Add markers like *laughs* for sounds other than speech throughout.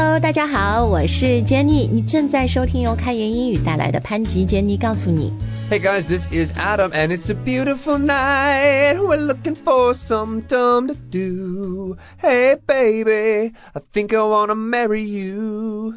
Hello，大家好，我是 Jenny，你正在收听由开言英语带来的潘吉 Jenny 告诉你。 Hey guys, this is Adam, and it's a beautiful night. We're looking for some dumb to do. Hey baby, I think I wanna marry you.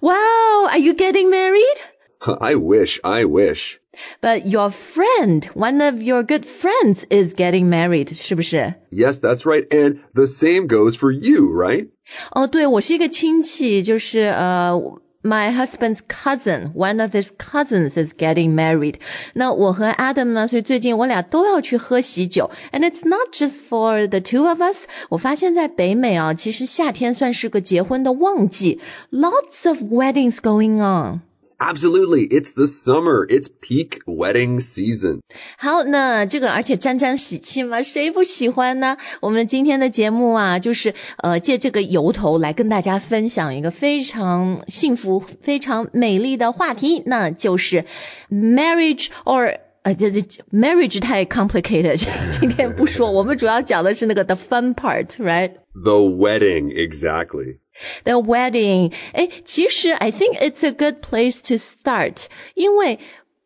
Wow, are you getting married? *laughs* I wish, I wish. But your friend, one of your good friends, is getting married，是不是？ Yes, that's right. And the same goes for you, right? 哦，对，我是一个亲戚，就是呃。My husband's cousin, one of his cousins is getting married. 那我和 Adam 呢，所以最近我俩都要去喝喜酒。And it's not just for the two of us. 我发现在北美啊，其实夏天算是个结婚的旺季，lots of weddings going on. Absolutely. It's the summer. It's peak wedding season. 好，那这个而且沾沾喜气嘛，谁不喜欢呢？我们今天的节目啊，就是呃借这个由头来跟大家分享一个非常幸福、非常美丽的话题，那就是 marriage or。呃，这这 marriage 太 complicated，今天不说，我们主要讲的是那个 the fun part，right？ The wedding, exactly. The wedding，哎，其实 I think it's a good place to start，因为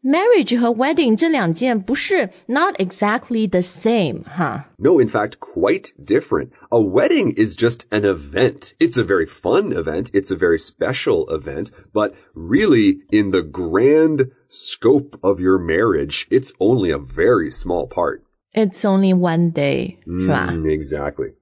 marriage 和 wedding 这两件不是 not exactly the same 哈。 No, in fact, quite different. A wedding is just an event. It's a very fun event. It's a very special event. But really, in the grand scope of your marriage, it's only a very small part. It's only one day，是吧？ Mm, exactly.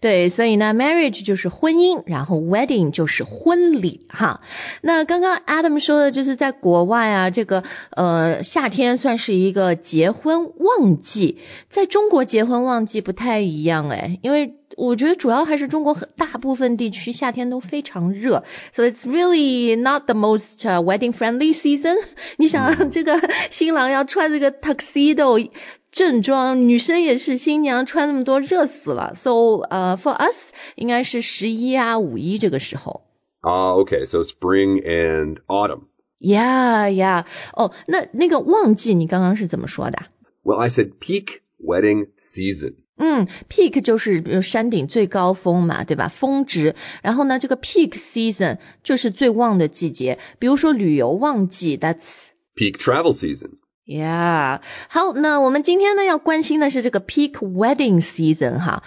对，所以呢，marriage 就是婚姻，然后 wedding 就是婚礼哈。那刚刚 Adam 说的就是在国外啊，这个呃夏天算是一个结婚旺季，在中国结婚旺季不太一样哎，因为我觉得主要还是中国很大部分地区夏天都非常热，so it's really not the most、wedding friendly season。*laughs* 你想这个新郎要穿这个 tuxedo。正装，女生也是新娘穿那么多，热死了。So, 呃、uh,，for us 应该是十一啊、五一这个时候。 Ah, okay. So spring and autumn. Yeah, yeah. 哦，那那个旺季你刚刚是怎么说的？ Well, I said peak wedding season. 嗯，peak 就是比如山顶最高峰嘛，对吧？峰值。然后呢，这个 peak season 就是最旺的季节。比如说旅游旺季，that's Peak travel season. Yeah，好，那我们今天呢要关心的是这个 peak wedding season 哈。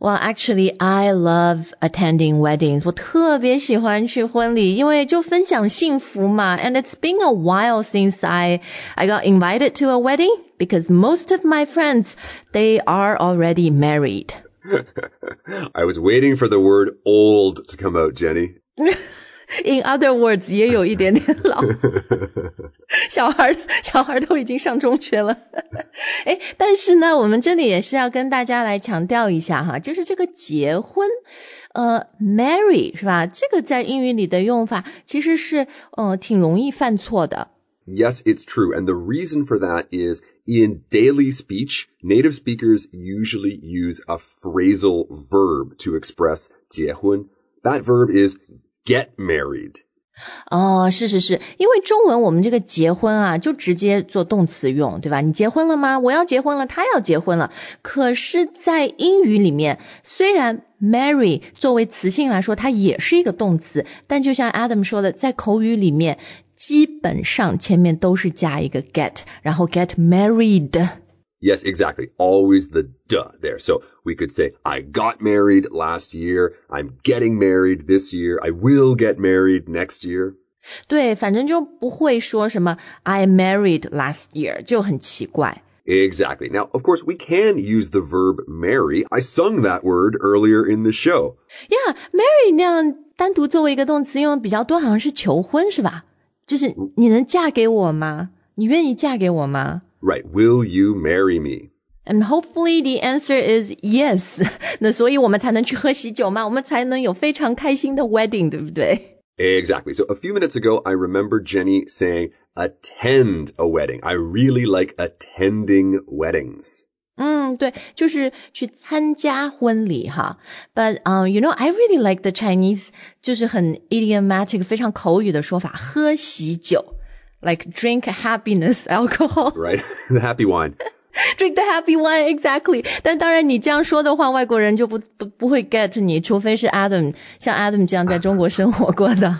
Well, actually, I love attending weddings. 我特别喜欢去婚礼，因为就分享幸福嘛。And it's been a while since I I got invited to a wedding because most of my friends they are already married. *laughs* I was waiting for the word old to come out, Jenny. *laughs* *laughs* In other words，也有一点点老。小孩小孩都已经上中学了，哎，但是呢，我们这里也是要跟大家来强调一下哈，就是这个结婚，呃，marry *laughs* 是吧？这个在英语里的用法其实是呃挺容易犯错的。 Yes, it's true. And the reason for that is in daily speech, native speakers usually use a phrasal verb to express 结婚. That verb is get married. 哦，是是是，因为中文我们这个结婚啊，就直接做动词用，对吧？你结婚了吗？我要结婚了，他要结婚了。可是，在英语里面，虽然 marry 作为词性来说，它也是一个动词，但就像 Adam 说的，在口语里面，基本上前面都是加一个 get，然后 get married。Yes, exactly. Always the duh there. So we could say, I got married last year. I'm getting married this year. I will get married next year. 对，反正就不会说什么 I married last year，就很奇怪。 Exactly. Now, of course, we can use the verb marry. I sung that word earlier in the show. Yeah，marry 那样单独作为一个动词用的比较多，好像是求婚是吧？就是你能嫁给我吗？你愿意嫁给我吗？ Right. Will you marry me? And hopefully the answer is yes *laughs* 。那所以我们才能去喝喜酒嘛，我们才能有非常开心的 wedding，对不对？ Exactly. So a few minutes ago, I remember Jenny saying attend a wedding. I really like attending weddings. 嗯，对，就是去参加婚礼哈。But um, you know, I really like the Chinese，就是很 idiomatic，非常口语的说法，喝喜酒 ，like drink happiness *laughs* alcohol。 Right? *laughs* the happy wine. *laughs* Drink the happy wine, exactly。但当然，你这样说的话，外国人就不不不会 get 你，除非是 Adam 像 Adam 这样在中国生活过的。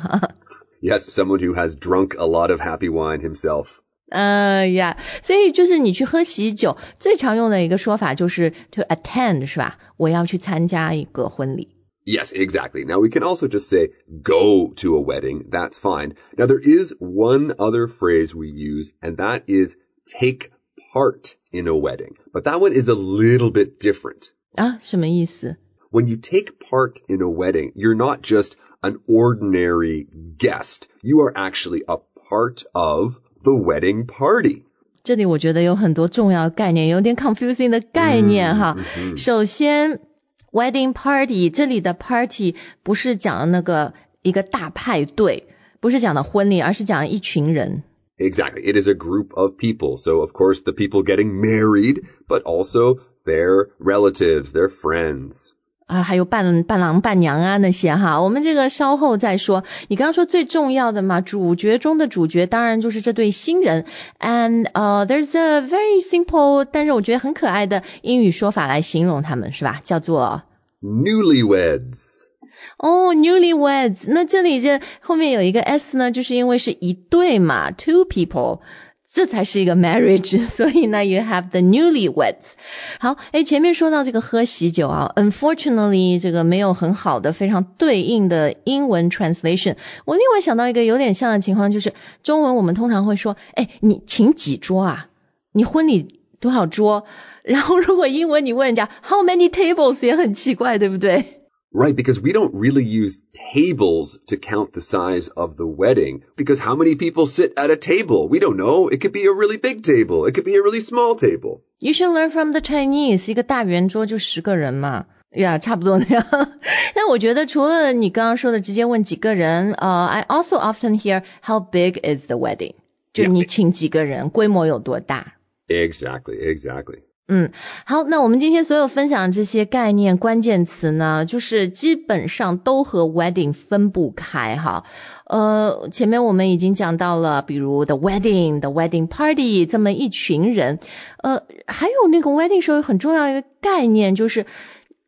Yes, someone who has drunk a lot of happy wine himself. 呃呀，所以就是你去喝喜酒，最常用的一个说法就是 to attend，是吧？我要去参加一个婚礼。 Yes, exactly. Now we can also just say go to a wedding. That's fine. Now there is one other phrase we use and that is take part in a wedding. But that one is a little bit different. 啊，什么意思？ When you take part in a wedding, you're not just an ordinary guest. You are actually a part of the wedding party. 这里我觉得有很多重要的概念，有点 confusing 的概念哈。首先 ，wedding party 这里的 party 不是讲那个一个大派对，不是讲的婚礼，而是讲一群人。 Exactly. It is a group of people. So of course the people getting married, but also their relatives, their friends. 啊，还有伴伴郎伴娘啊那些哈，我们这个稍后再说。你刚刚说最重要的嘛，主角中的主角当然就是这对新人。And 呃、there's a very simple，但是我觉得很可爱的英语说法来形容他们，是吧？叫做 Newlyweds. 哦、newlyweds。那这里这后面有一个 s 呢，就是因为是一对嘛，two people。这才是一个 marriage，*laughs* 所以呢，you have the newlyweds。好，哎，前面说到这个喝喜酒啊，unfortunately 这个没有很好的非常对应的英文 translation。我另外想到一个有点像的情况，就是中文我们通常会说，哎，你请几桌啊？你婚礼多少桌？然后如果英文你问人家 how many tables 也很奇怪，对不对？Right, because we don't really use tables to count the size of the wedding. Because how many people sit at a table? We don't know. It could be a really big table. It could be a really small table. You should learn from the Chinese，一个大圆桌就十个人嘛。呀、差*laughs* 不多那样。但我觉得除了你刚刚说的直接问几个人，呃、i also often hear how big is the wedding，就 Yeah. 你请几个人，规模有多大。 Exactly, exactly. 嗯，好，那我们今天所有分享这些概念、关键词呢，就是基本上都和 wedding 分不开哈。呃，前面我们已经讲到了，比如 the wedding、the wedding party 这么一群人，呃，还有那个 wedding 时候很重要一个概念就是。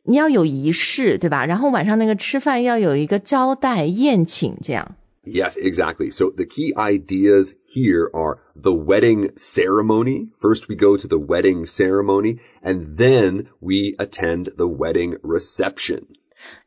你要有仪式，对吧？然后晚上那个吃饭要有一个招待宴请，这样。Yes, exactly. So the key ideas here are the wedding ceremony. First, we go to the wedding ceremony and then we attend the wedding reception.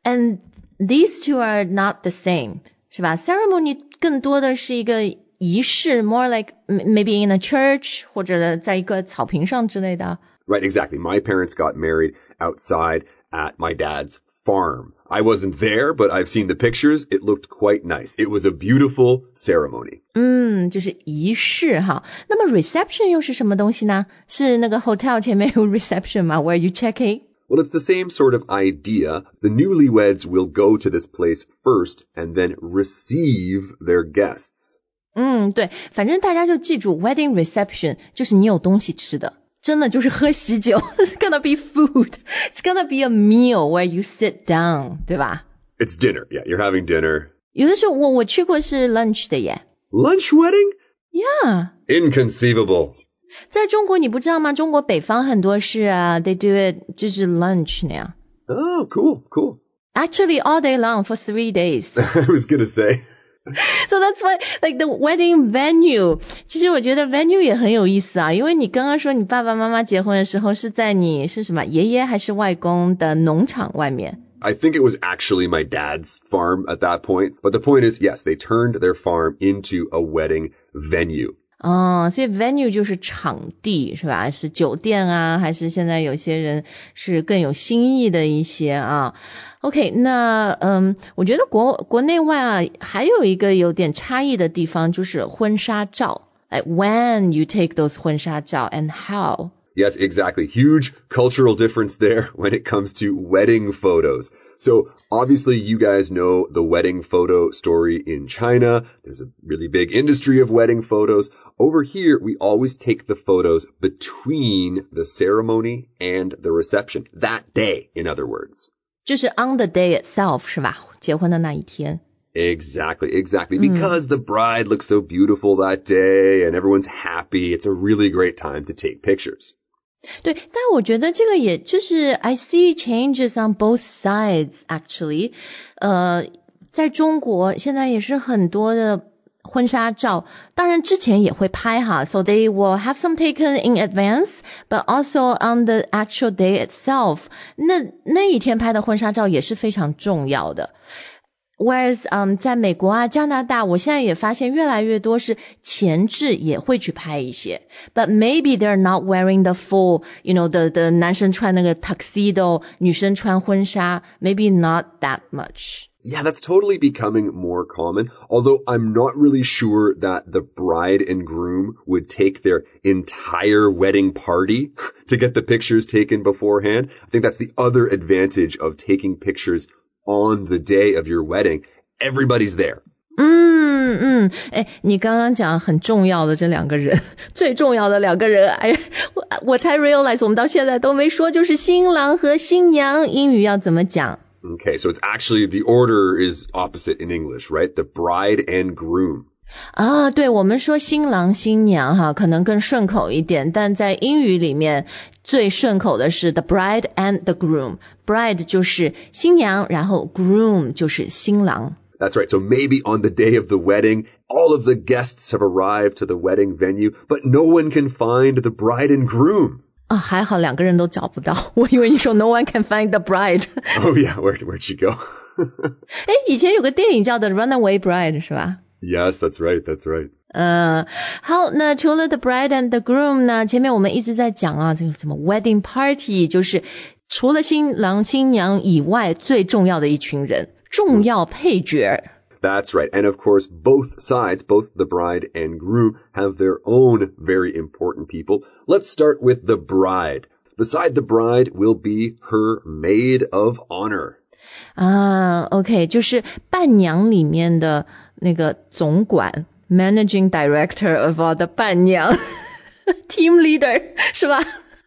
And these two are not the same，是吧？Ceremony 更多的是一个仪式，more like m- maybe in a church 或者在一个草坪上之类的。 Right, exactly. My parents got married outside at my dad's farm. I wasn't there, but I've seen the pictures. It looked quite nice. It was a beautiful ceremony. 嗯，就是仪式哈。那么 reception 又是什么东西呢？是那个 hotel 前面有 reception 吗？Where you check in？ Well, it's the same sort of idea. The newlyweds will go to this place first and then receive their guests. 嗯，对，反正大家就记住 wedding reception 就是你有东西吃的。 真的就是喝喜酒，It's *laughs* gonna be food. It's gonna be a meal where you sit down，对吧？ It's dinner. Yeah, you're having dinner. 有的时候我我去过是 lunch 的耶 Lunch wedding? ，Yeah。 Inconceivable. 在中国你不知道吗？中国北方很多是啊，they do it 就是 lunch 那样。 Oh, cool, cool. Actually, all day long for three days. *laughs* I was gonna say. *laughs* So that's why, like the wedding venue. 其实我觉得 venue 也很有意思啊，因为你刚刚说你爸爸妈妈结婚的时候是在你是什么爷爷还是外公的农场外面？ I think it was actually my dad's farm at that point. But the point is, yes, they turned their farm into a wedding venue. 哦，所以 venue 就是场地是吧？是酒店啊，还是现在有些人是更有新意的一些啊？OK，那嗯，我觉得国国内外啊，还有一个有点差异的地方就是婚纱照。哎 when you take those 婚纱照 and how？Yes, exactly. Huge cultural difference there *laughs* when it comes to wedding photos. So obviously you guys know the wedding photo story in China. There's a really big industry of wedding photos. Over here, we always take the photos between the ceremony and the reception. That day, in other words. 就是 on the day itself 是吧？结婚的那一天。 Exactly, exactly. Because the bride looks so beautiful that day and everyone's happy. It's a really great time to take pictures. 对，但我觉得这个也就是 I see changes on both sides actually。呃，在中国现在也是很多的婚纱照，当然之前也会拍哈，so they will have some taken in advance，but also on the actual day itself。那那一天拍的婚纱照也是非常重要的。 Whereas，嗯，在美国啊、加拿大，我现在也发现越来越多是前置也会去拍一些，but maybe they're not wearing the full, you know, the the 男生穿那个 tuxedo，女生穿婚纱，maybe not that much. Yeah, that's totally becoming more common. Although I'm not really sure that the bride and groom would take their entire wedding party *laughs* to get the pictures taken beforehand. I think that's the other advantage of taking pictures on the day of your wedding, everybody's there. 嗯嗯，哎，你刚刚讲很重要的这两个人，最重要的两个人，哎，我我才 *laughs* realize 我们到现在都没说，就是新郎和新娘，英语要怎么讲？Okay, so it's actually the order is opposite in English, right? The bride and groom. 啊，对，我们说新郎新娘哈，可能更顺口一点，但在英语里面最顺口的是 the bride and the groom。bride 就是新娘，然后 groom 就是新郎。That's right. So maybe on the day of the wedding, all of the guests have arrived to the wedding venue, but no one can find the bride and groom. 啊，还好两个人都找不到。我以为你说 no one can find the bride。oh *laughs* yeah, where where'd she go? *laughs* 哎，以前有个电影叫 The Runaway Bride，是吧 ？Yes, that's right. That's right. 嗯，好，那除了 the bride and the groom 呢？前面我们一直在讲啊，这个什么 wedding party，就是除了新郎新娘以外最重要的一群人，重要配角。That's right. And of course, both sides, both the bride and groom, have their own very important people. Let's start with the bride. Beside the bride will be her maid of honor. 啊，OK，就是伴娘里面的 那个总管，managing director of all 的伴娘，*laughs* team leader 是吧？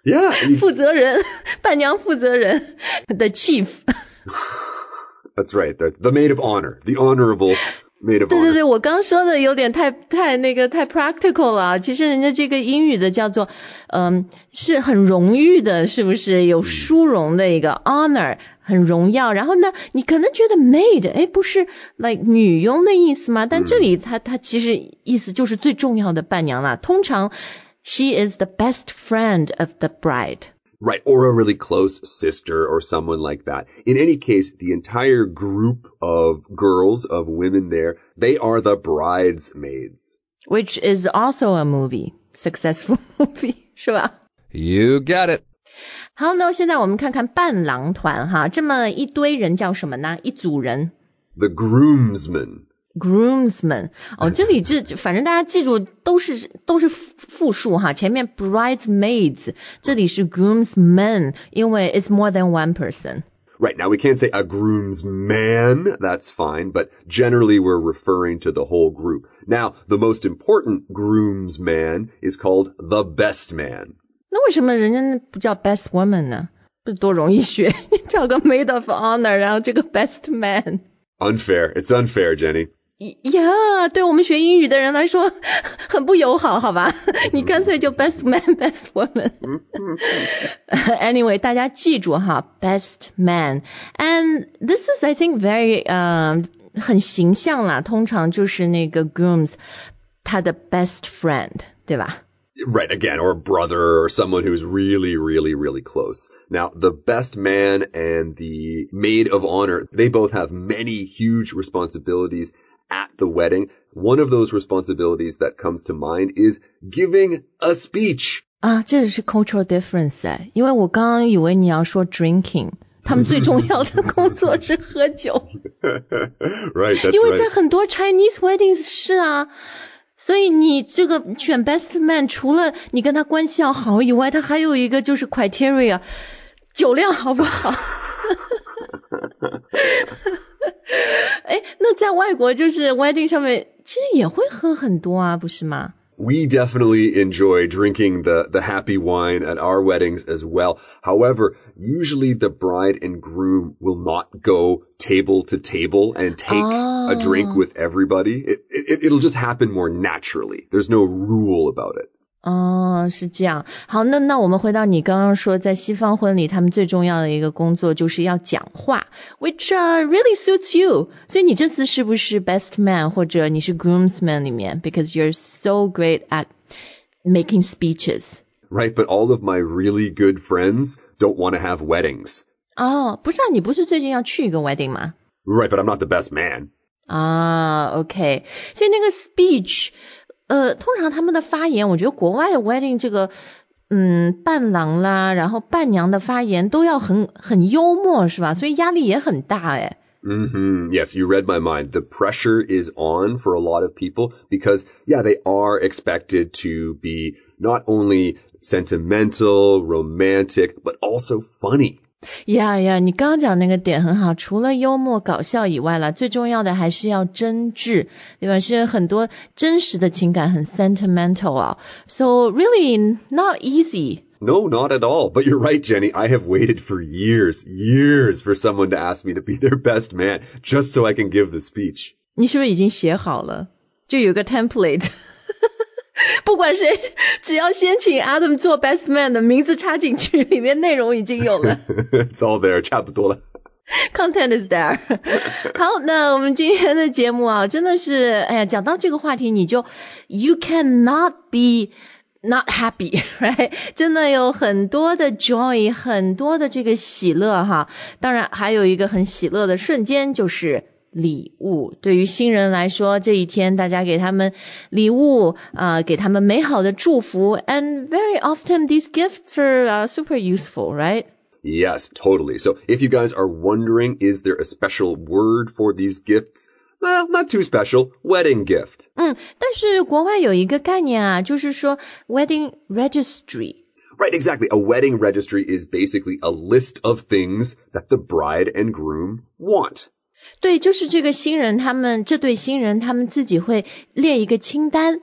Yeah，负责人，伴娘负责人，the chief。That's *laughs* right, the the maid of honor, the honorable maid of honor。对对对，我刚说的有点太太那个太 practical 了。其实人家这个英语的叫做，嗯，是很荣誉的，是不是有殊荣的一个 honor？ 很荣耀，然后呢，你可能觉得 maid，哎，不是 like 女佣的意思吗？但这里它它其实意思就是最重要的伴娘啦。通常 she is the best friend of the bride。Right, or a really close sister or someone like that. In any case, the entire group of girls, of women there, they are the bridesmaids. Which is also a movie, successful *laughs* movie, 是吧？You got it. 好，那现在我们看看伴郎团哈，这么一堆人叫什么呢？一组人。The groomsmen. groomsmen 哦，这里这反正大家记住都是都是复数哈，前面 bridesmaids，这里是 groomsmen，因为 it's more than one person。Right, now we can't say a groomsman, that's fine, but generally we're referring to the whole group. Now, the most important groomsman is called the best man. 那为什么人家不叫 best woman 呢？不是多容易学，找个 *laughs* maid of honor，然后这个 best man。Unfair, it's unfair, Jenny. 呀，对我们学英语的人来说很不友好，好吧？你干脆就 best man, *laughs* best woman。anyway，大家记住哈，best man。And this is, I think, very 呃很形象啦。通常就是那个 grooms 他的 best friend，对吧 ？Right, again, or a brother or someone who's really, really, really close. Now, the best man and the maid of honor, they both have many huge responsibilities at the wedding. One of those responsibilities that comes to mind is giving a speech. 啊，这是 cultural difference 哎，因为我刚刚以为你要说 drinking。*laughs* 他们最重要的工作是喝酒。right, that's 因为在很多 Chinese weddings 是啊。 所以你这个选 best man，除了你跟他关系要好以外，他还有一个就是 criteria，酒量好不好？哎，那在外国就是 wedding 上面，其实也会喝很多啊，不是吗？We definitely enjoy drinking the, the happy wine at our weddings as well. However, usually the bride and groom will not go table to table and take oh. a drink with everybody. It, it, it'll just happen more naturally. There's no rule about it. 哦，是这样。好，那那我们回到你刚刚说，在西方婚礼，他们最重要的一个工作就是要讲话，which、uh, really suits you。所以你这次是不是 best man 或者你是 groomsman 里面？Because you're so great at making speeches。 Right, but all of my really good friends don't want to have weddings. 哦，不是啊，你不是最近要去一个 wedding 吗？ Right, but I'm not the best man. 啊，OK，所以那个 speech，呃，通常他们的发言，我觉得国外的 wedding 这个，嗯，伴郎啦，然后伴娘的发言都要很很幽默，是吧？所以压力也很大，哎。 hmm Yes, you read my mind. The pressure is on for a lot of people because, yeah, they are expected to be not only sentimental, romantic, but also funny. 呀呀，你刚刚讲那个点很好，除了幽默搞笑以外啦，最重要的还是要真挚，对吧？是很多真实的情感，很 sentimental 啊。So really not easy. No, not at all. But you're right, Jenny. I have waited for years, years for someone to ask me to be their best man just so I can give the speech. 你是不是已经写好了？就有个 template， 不管谁，只要先请 Adam 做 best man 的名字插进去，里面内容已经有了 it's all there. 差不多了。，content is there。*laughs* 好，那我们今天的节目啊，真的是，哎呀，讲到这个话题，你就 you cannot be。Not happy, *laughs* right？真的有很多的 joy，很多的这个喜乐哈。当然，还有一个很喜乐的瞬间就是礼物。对于新人来说，这一天大家给他们礼物啊、呃给他们美好的祝福，and very often these gifts are、uh, super useful, right? Yes, totally. So if you guys are wondering, is there a special word for these gifts? Well, not too special. Wedding gift. 嗯，但是国外有一个概念啊，就是说 wedding registry。 Right, exactly. A wedding registry is basically a list of things that the bride and groom want. 对，就是这个新人，他们这对新人，他们自己会列一个清单，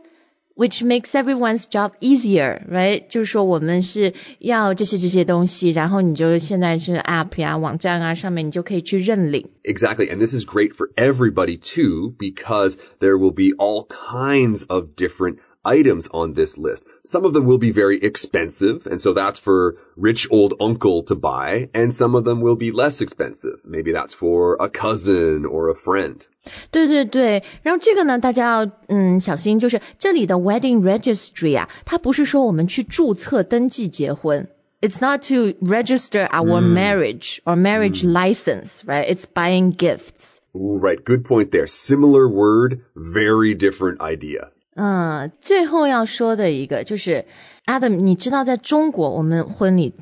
which makes everyone's job easier，right？就是说我们是要这些这些东西，然后你就现在是 app 呀、网站啊上面，你就可以去认领。 Exactly. And this is great for everybody too, because there will be all kinds of different items on this list. Some of them will be very expensive, and so that's for rich old uncle to buy, and some of them will be less expensive. Maybe that's for a cousin or a friend. 对对对，然后这个呢，大家要嗯小心，就是这里的 wedding registry 啊，它不是说我们去注册登记结婚。It's not to register our marriage or marriage license, right? It's buying gifts. Ooh, right. Good point there. Similar word, very different idea. 嗯，最后要说的一个就是 Adam，你知道在中国我们婚礼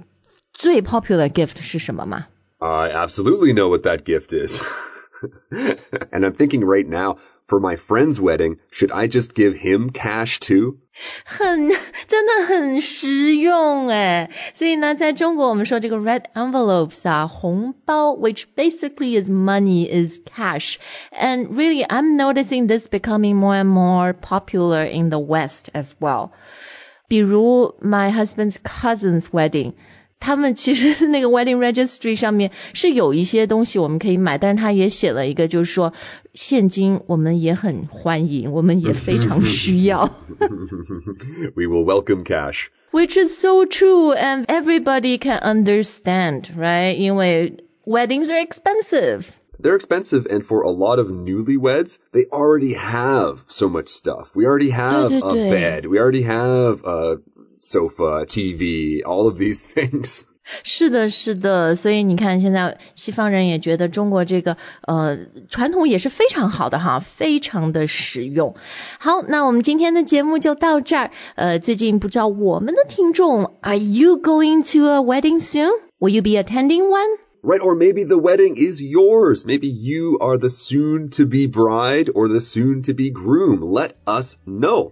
最 popular gift 是什么吗？ I absolutely know what that gift is. *laughs* and I'm thinking right now, for my friend's wedding, should I just give him cash too? 很真的很实用哎，所以呢，在中国我们说这个 red envelopes 啊，红包，which basically is money is cash, and really I'm noticing this becoming more and more popular in the West as well. 比如 my husband's cousin's wedding. 他们其实那个 wedding registry 上面是有一些东西我们可以买，但是他也写了一个，就是说现金我们也很欢迎，我们也非常需要。 we *laughs* will welcome cash. Which is so true and everybody can understand, right? 因为 weddings are expensive. They're expensive, and for a lot of newlyweds, they already have so much stuff. We already have a 对，对，对。 bed. We already have a sofa, TV, all of these things. *laughs* 是的，是的，所以你看，现在西方人也觉得中国这个呃传统也是非常好的哈，非常的实用。好，那我们今天的节目就到这儿。呃，最近不知道我们的听众，Are you going to a wedding soon? Will you be attending one? Right, or maybe the wedding is yours. Maybe you are the soon to be bride or the soon to be groom. Let us know.